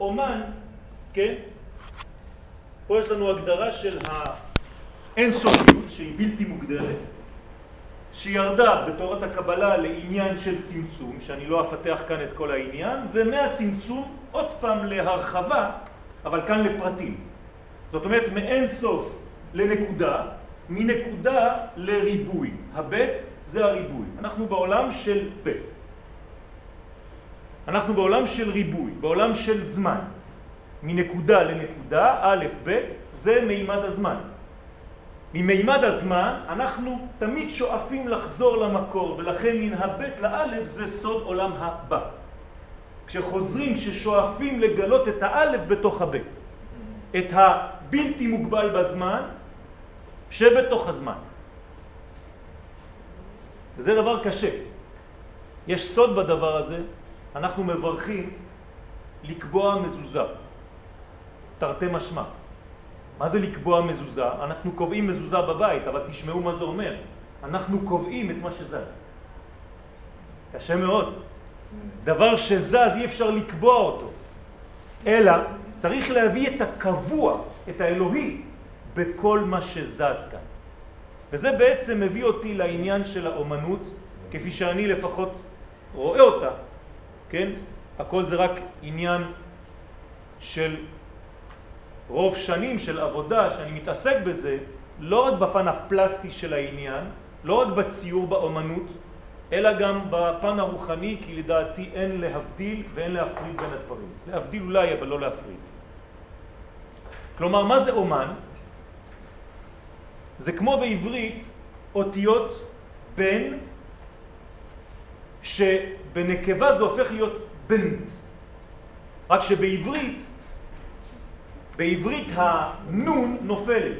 אומן, כן? פה יש לנו הגדרה של האינסופיות שהיא בלתי מוגדרת, שירדה בתורת הקבלה לעניין של צמצום, שאני לא אפתח כאן את כל העניין, ומהצמצום עוד פעם להרחבה, אבל כאן לפרטים. זאת אומרת מאין סוף לנקודה, מנקודה לריבוי. הבית זה הריבוי. אנחנו בעולם של בית. אנחנו בעולם של ריבוי, בעולם של זמן. מנקודה לנקודה, א', ב', זה מימד הזמן. ממימד הזמן אנחנו תמיד שואפים לחזור למקור, ולכן מן הבית לאלף זה סוד עולם הבא. כשחוזרים, כששואפים לגלות את האלף בתוך הבית. את הבלתי מוגבל בזמן שבתוך הזמן. וזה דבר קשה. יש סוד בדבר הזה, אנחנו מברכים לקבוע מזוזה, תרתי משמע. מה זה לקבוע מזוזה? אנחנו קובעים מזוזה בבית, אבל תשמעו מה זה אומר. אנחנו קובעים את מה שזז. קשה מאוד. דבר שזז אי אפשר לקבוע אותו, אלא צריך להביא את הקבוע, את האלוהי, בכל מה שזז כאן. וזה בעצם מביא אותי לעניין של האומנות, כפי שאני לפחות רואה אותה, כן? הכל זה רק עניין של רוב שנים של עבודה שאני מתעסק בזה, לא רק בפן הפלסטי של העניין, לא רק בציור באומנות, אלא גם בפן הרוחני, כי לדעתי אין להבדיל ואין להפריד בין הדברים. להבדיל אולי, אבל לא להפריד. כלומר, מה זה אומן? זה כמו בעברית אותיות בן, שבנקבה זה הופך להיות בנט. רק שבעברית, בעברית הנון נופלת.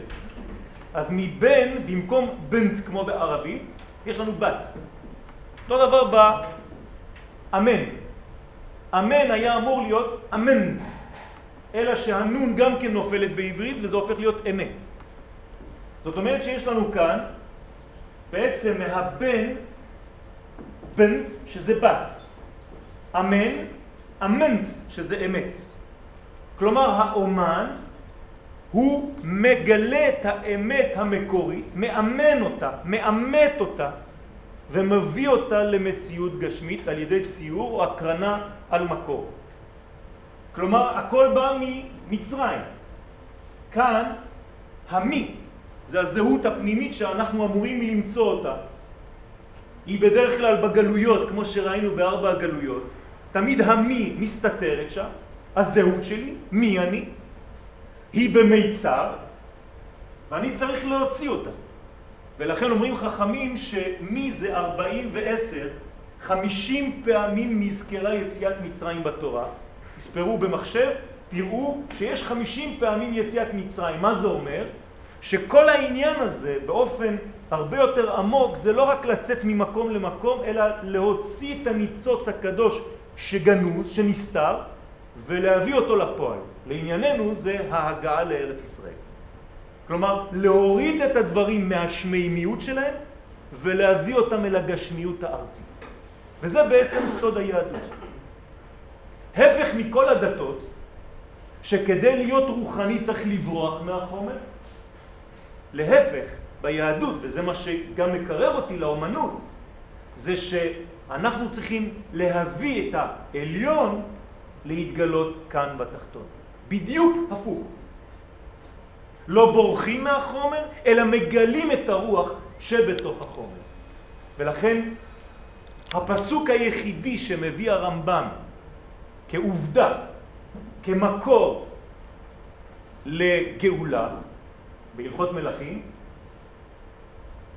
אז מבן, במקום בנט כמו בערבית, יש לנו בת. אותו דבר באמן. אמן היה אמור להיות אמן, אלא שהנון גם כן נופלת בעברית וזה הופך להיות אמת. זאת אומרת שיש לנו כאן בעצם מהבן בנט שזה בת, אמן, אמנט שזה אמת. כלומר האומן הוא מגלה את האמת המקורית, מאמן אותה, מאמת אותה ומביא אותה למציאות גשמית על ידי ציור או הקרנה על מקור. כלומר הכל בא ממצרים. כאן המי זה הזהות הפנימית שאנחנו אמורים למצוא אותה. היא בדרך כלל בגלויות, כמו שראינו בארבע הגלויות. תמיד המי מסתתרת שם, הזהות שלי, מי אני, היא במיצר, ואני צריך להוציא אותה. ולכן אומרים חכמים שמי זה ארבעים ועשר, חמישים פעמים נזכרה יציאת מצרים בתורה. תספרו במחשב, תראו שיש חמישים פעמים יציאת מצרים. מה זה אומר? שכל העניין הזה באופן הרבה יותר עמוק זה לא רק לצאת ממקום למקום, אלא להוציא את הניצוץ הקדוש שגנוז, שנסתר, ולהביא אותו לפועל. לענייננו זה ההגעה לארץ ישראל. כלומר, להוריד את הדברים מהשמימיות שלהם ולהביא אותם אל הגשמיות הארצית. וזה בעצם סוד היהדות. הפך מכל הדתות, שכדי להיות רוחני צריך לברוח מהחומר, להפך, ביהדות, וזה מה שגם מקרב אותי לאומנות, זה שאנחנו צריכים להביא את העליון להתגלות כאן בתחתון. בדיוק הפוך. לא בורחים מהחומר, אלא מגלים את הרוח שבתוך החומר. ולכן הפסוק היחידי שמביא הרמב"ם כעובדה, כמקור לגאולה, בהלכות מלכים,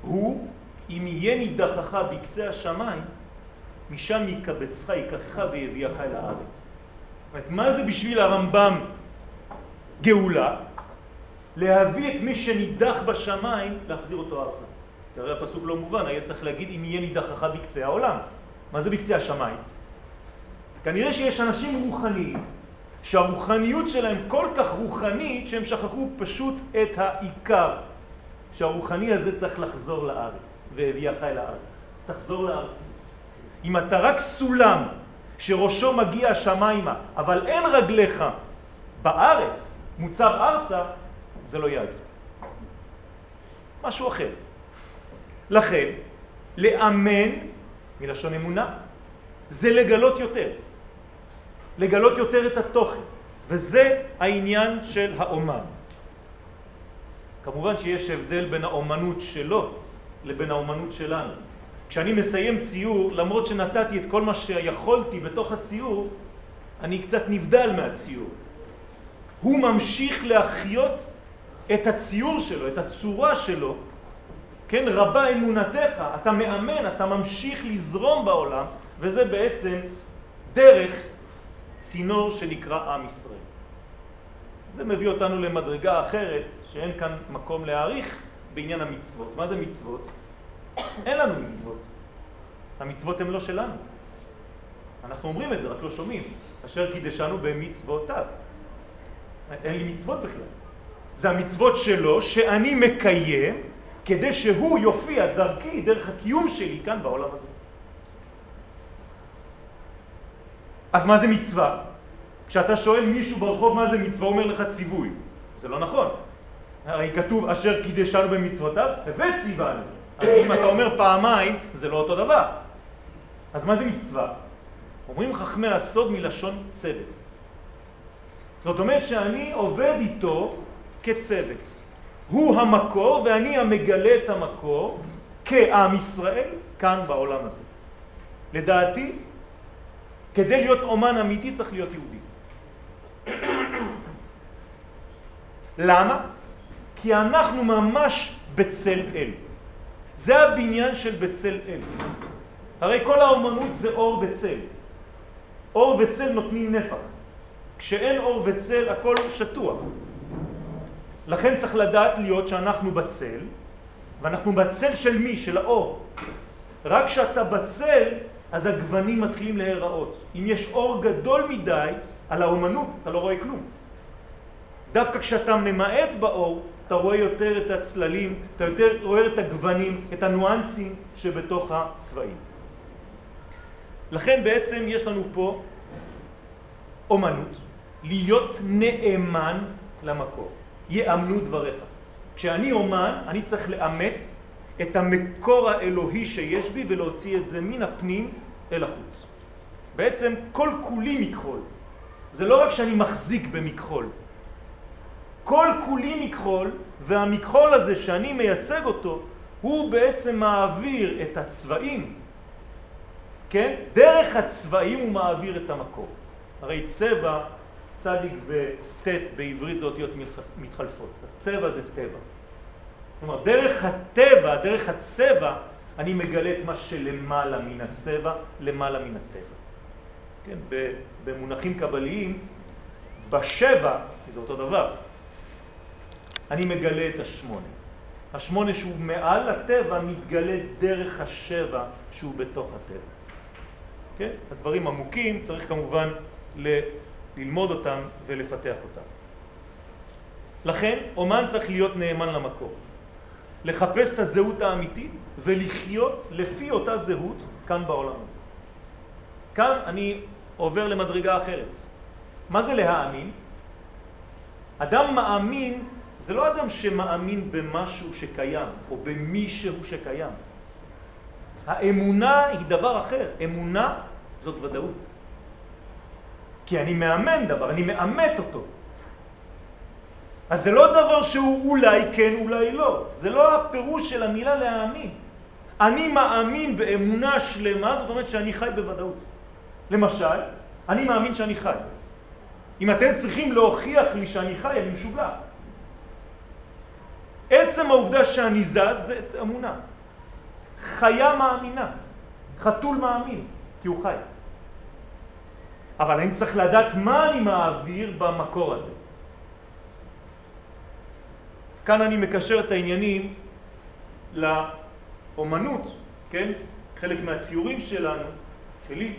הוא אם יהיה נידחך בקצה השמיים, משם יקבצך, ייקחך ויביאך אל הארץ. זאת מה זה בשביל הרמב"ם גאולה? להביא את מי שנידח בשמיים, להחזיר אותו ארצה. כי הרי הפסוק לא מובן, היה צריך להגיד אם יהיה נידחך בקצה העולם. מה זה בקצה השמיים? כנראה שיש אנשים רוחניים שהרוחניות שלהם כל כך רוחנית שהם שכחו פשוט את העיקר, שהרוחני הזה צריך לחזור לארץ, והביאך אל הארץ. תחזור לארץ. אם אתה רק סולם שראשו מגיע השמיימה, אבל אין רגליך בארץ, מוצב ארצה, זה לא יהדות. משהו אחר. לכן, לאמן, מלשון אמונה, זה לגלות יותר. לגלות יותר את התוכן, וזה העניין של האומן. כמובן שיש הבדל בין האומנות שלו לבין האומנות שלנו. כשאני מסיים ציור, למרות שנתתי את כל מה שיכולתי בתוך הציור, אני קצת נבדל מהציור. הוא ממשיך להחיות את הציור שלו, את הצורה שלו, כן, רבה אמונתך, אתה מאמן, אתה ממשיך לזרום בעולם, וזה בעצם דרך צינור שנקרא עם ישראל. זה מביא אותנו למדרגה אחרת, שאין כאן מקום להעריך בעניין המצוות. מה זה מצוות? אין לנו מצוות. המצוות הן לא שלנו. אנחנו אומרים את זה, רק לא שומעים. אשר קידשנו במצוותיו. אין לי מצוות בכלל. זה המצוות שלו שאני מקיים כדי שהוא יופיע דרכי, דרך הקיום שלי כאן בעולם הזה. אז מה זה מצווה? כשאתה שואל מישהו ברחוב מה זה מצווה, אומר לך ציווי. זה לא נכון. הרי כתוב אשר קידשנו במצוותיו וציוונו. אז אם אתה אומר פעמיים, זה לא אותו דבר. אז מה זה מצווה? אומרים חכמי הסוד מלשון צוות. זאת אומרת שאני עובד איתו כצוות. הוא המקור ואני המגלה את המקור כעם ישראל כאן בעולם הזה. לדעתי, כדי להיות אומן אמיתי צריך להיות יהודי. למה? כי אנחנו ממש בצל אל. זה הבניין של בצל אל. הרי כל האומנות זה אור וצל. אור וצל נותנים נפח. כשאין אור וצל הכל שטוח. לכן צריך לדעת להיות שאנחנו בצל, ואנחנו בצל של מי? של האור. רק כשאתה בצל, אז הגוונים מתחילים להיראות. אם יש אור גדול מדי על האומנות, אתה לא רואה כלום. דווקא כשאתה ממעט באור, אתה רואה יותר את הצללים, אתה יותר רואה את הגוונים, את הניואנסים שבתוך הצבעים. לכן בעצם יש לנו פה אומנות, להיות נאמן למקור. יאמנו דבריך. כשאני אומן, אני צריך לאמת את המקור האלוהי שיש בי ולהוציא את זה מן הפנים אל החוץ. בעצם כל כולי מכחול. זה לא רק שאני מחזיק במכחול. כל כולי מכחול, והמכחול הזה שאני מייצג אותו, הוא בעצם מעביר את הצבעים, כן? דרך הצבעים הוא מעביר את המקור. הרי צבע צדיק וט' בעברית זה אותיות מתחלפות. אז צבע זה טבע. כלומר, דרך הטבע, דרך הצבע, אני מגלה את מה שלמעלה מן הצבע, למעלה מן הטבע. כן, במונחים קבליים, בשבע, זה אותו דבר, אני מגלה את השמונה. השמונה שהוא מעל הטבע מתגלה דרך השבע שהוא בתוך הטבע. כן? הדברים עמוקים, צריך כמובן ללמוד אותם ולפתח אותם. לכן, אומן צריך להיות נאמן למקור. לחפש את הזהות האמיתית ולחיות לפי אותה זהות כאן בעולם הזה. כאן אני עובר למדרגה אחרת. מה זה להאמין? אדם מאמין זה לא אדם שמאמין במשהו שקיים או במישהו שקיים. האמונה היא דבר אחר. אמונה זאת ודאות. כי אני מאמן דבר, אני מאמת אותו. אז זה לא דבר שהוא אולי כן, אולי לא. זה לא הפירוש של המילה להאמין. אני מאמין באמונה שלמה, זאת אומרת שאני חי בוודאות. למשל, אני מאמין שאני חי. אם אתם צריכים להוכיח לי שאני חי, אני משוגע. עצם העובדה שאני זז זה אמונה. חיה מאמינה, חתול מאמין, כי הוא חי. אבל אני צריך לדעת מה אני מעביר במקור הזה. כאן אני מקשר את העניינים לאומנות, כן? חלק מהציורים שלנו, שלי,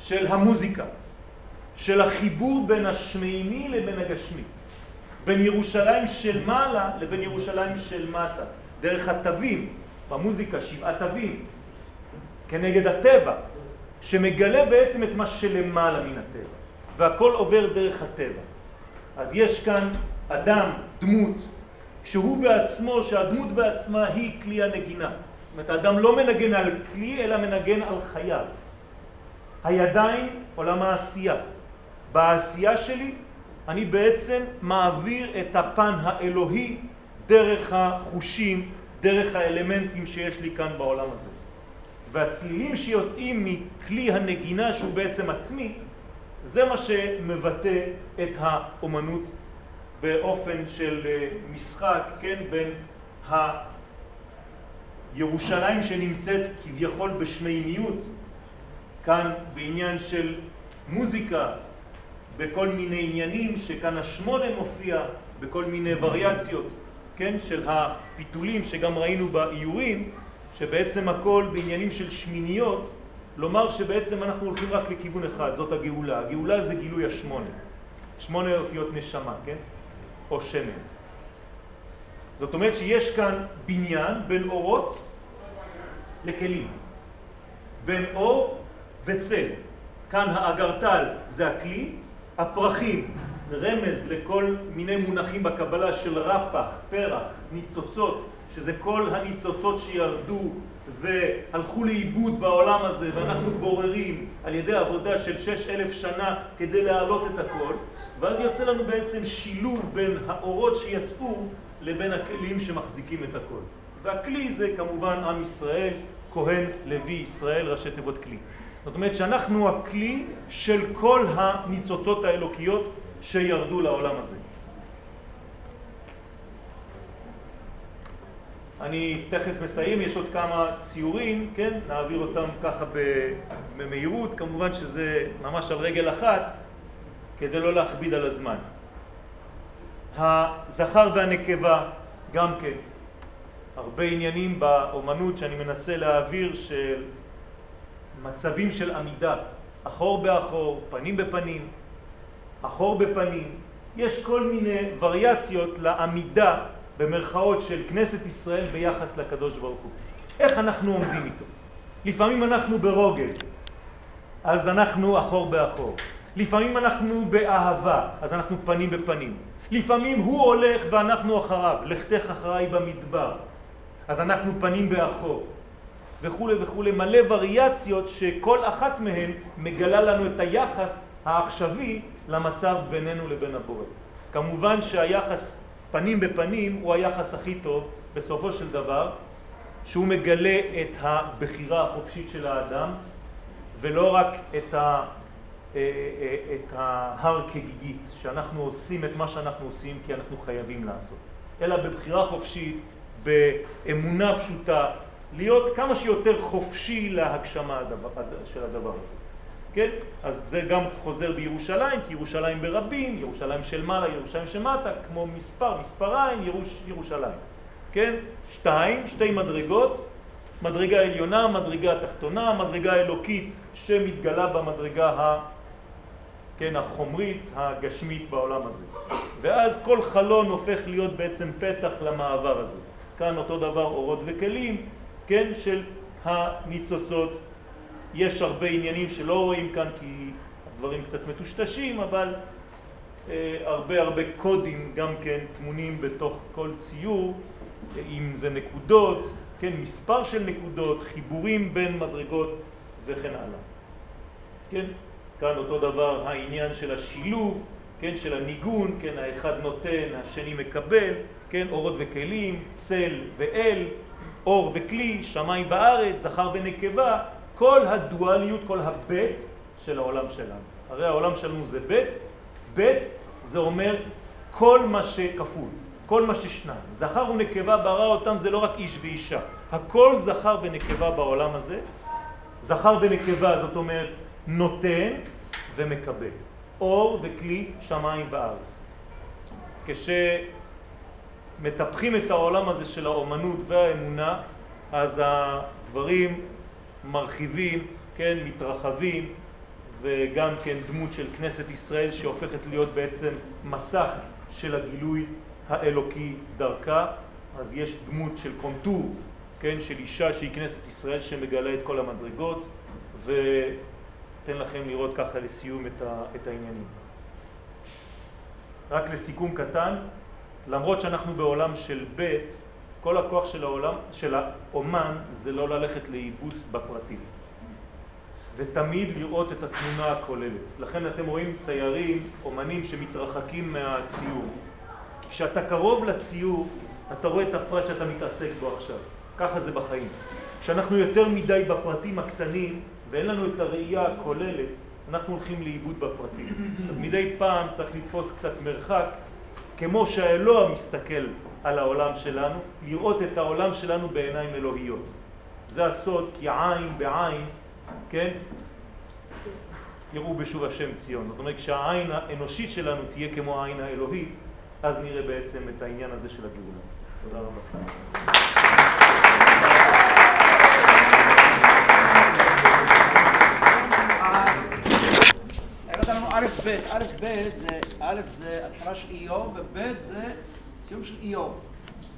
של המוזיקה, של החיבור בין השמימי לבין הגשמי, בין ירושלים של מעלה לבין ירושלים של מטה, דרך התווים, במוזיקה שבעה תווים, כנגד הטבע, שמגלה בעצם את מה שלמעלה מן הטבע, והכל עובר דרך הטבע. אז יש כאן אדם, דמות, שהוא בעצמו, שהדמות בעצמה היא כלי הנגינה. זאת אומרת, האדם לא מנגן על כלי, אלא מנגן על חייו. הידיים, עולם העשייה. בעשייה שלי אני בעצם מעביר את הפן האלוהי דרך החושים, דרך האלמנטים שיש לי כאן בעולם הזה. והצלילים שיוצאים מכלי הנגינה שהוא בעצם עצמי, זה מה שמבטא את האומנות באופן של אה, משחק, כן, בין הירושלים שנמצאת כביכול בשמימיות, כאן בעניין של מוזיקה, בכל מיני עניינים, שכאן השמונה מופיע בכל מיני וריאציות, כן, של הפיתולים שגם ראינו באיורים, שבעצם הכל בעניינים של שמיניות, לומר שבעצם אנחנו הולכים רק לכיוון אחד, זאת הגאולה. הגאולה זה גילוי השמונה. שמונה אותיות נשמה, כן? או שמן. זאת אומרת שיש כאן בניין בין אורות לכלים. בין אור וצל. כאן האגרטל זה הכלי, הפרחים, רמז לכל מיני מונחים בקבלה של רפח, פרח, ניצוצות, שזה כל הניצוצות שירדו והלכו לאיבוד בעולם הזה ואנחנו בוררים על ידי עבודה של שש אלף שנה כדי להעלות את הכל ואז יוצא לנו בעצם שילוב בין האורות שיצאו לבין הכלים שמחזיקים את הכל והכלי זה כמובן עם ישראל, כהן, לוי, ישראל, ראשי תיבות כלי זאת אומרת שאנחנו הכלי של כל הניצוצות האלוקיות שירדו לעולם הזה אני תכף מסיים, יש עוד כמה ציורים, כן? נעביר אותם ככה במהירות, כמובן שזה ממש על רגל אחת, כדי לא להכביד על הזמן. הזכר והנקבה, גם כן, הרבה עניינים באומנות שאני מנסה להעביר של מצבים של עמידה, אחור באחור, פנים בפנים, אחור בפנים, יש כל מיני וריאציות לעמידה במרכאות של כנסת ישראל ביחס לקדוש ברוך הוא. איך אנחנו עומדים איתו? לפעמים אנחנו ברוגז, אז אנחנו אחור באחור. לפעמים אנחנו באהבה, אז אנחנו פנים בפנים. לפעמים הוא הולך ואנחנו אחריו, לכתך אחריי במדבר, אז אנחנו פנים באחור. וכו' וכו', מלא וריאציות שכל אחת מהן מגלה לנו את היחס העכשווי למצב בינינו לבין הבורא. כמובן שהיחס פנים בפנים הוא היחס הכי טוב בסופו של דבר, שהוא מגלה את הבחירה החופשית של האדם ולא רק את, ה, אה, אה, את ההר כגיגית, שאנחנו עושים את מה שאנחנו עושים כי אנחנו חייבים לעשות, אלא בבחירה חופשית, באמונה פשוטה, להיות כמה שיותר חופשי להגשמה של הדבר הזה. כן? אז זה גם חוזר בירושלים, כי ירושלים ברבים, ירושלים של מעלה, ירושלים של מטה, כמו מספר, מספריים, ירוש, ירושלים. כן? שתיים, שתי מדרגות, מדרגה עליונה, מדרגה תחתונה, מדרגה אלוקית שמתגלה במדרגה ה... כן, החומרית, הגשמית בעולם הזה. ואז כל חלון הופך להיות בעצם פתח למעבר הזה. כאן אותו דבר אורות וכלים, כן, של הניצוצות יש הרבה עניינים שלא רואים כאן כי הדברים קצת מטושטשים, אבל אה, הרבה הרבה קודים גם כן טמונים בתוך כל ציור, אם זה נקודות, כן, מספר של נקודות, חיבורים בין מדרגות וכן הלאה. כן, כאן אותו דבר העניין של השילוב, כן, של הניגון, כן, האחד נותן, השני מקבל, כן, אורות וכלים, צל ואל, אור וכלי, שמיים וארץ, זכר ונקבה, כל הדואליות, כל הבית של העולם שלנו. הרי העולם שלנו זה בית, בית זה אומר כל מה שכפול, כל מה ששניים. זכר ונקבה ברא אותם זה לא רק איש ואישה, הכל זכר ונקבה בעולם הזה. זכר ונקבה זאת אומרת נותן ומקבל, אור וכלי שמיים וארץ. כשמטפחים את העולם הזה של האומנות והאמונה, אז הדברים מרחיבים, כן, מתרחבים, וגם כן דמות של כנסת ישראל שהופכת להיות בעצם מסך של הגילוי האלוקי דרכה. אז יש דמות של קונטור, כן, של אישה שהיא כנסת ישראל שמגלה את כל המדרגות, ו... אתן לכם לראות ככה לסיום את, ה, את העניינים. רק לסיכום קטן, למרות שאנחנו בעולם של ב', כל הכוח של העולם, של האומן זה לא ללכת לאיבוד בפרטים. ותמיד לראות את התמונה הכוללת. לכן אתם רואים ציירים, אומנים שמתרחקים מהציור. כי כשאתה קרוב לציור, אתה רואה את הפרט שאתה מתעסק בו עכשיו. ככה זה בחיים. כשאנחנו יותר מדי בפרטים הקטנים, ואין לנו את הראייה הכוללת, אנחנו הולכים לאיבוד בפרטים. אז מדי פעם צריך לתפוס קצת מרחק, כמו שהאלוה מסתכל על העולם שלנו, לראות את העולם שלנו בעיניים אלוהיות. זה הסוד, כי עין בעין, כן? יראו בשוב השם ציון. זאת אומרת, כשהעין האנושית שלנו תהיה כמו העין האלוהית, אז נראה בעצם את העניין הזה של הגאולה. תודה רבה. א' ב', א' ב' זה, א' זה התחלה של איוב וב' זה סיום של איוב.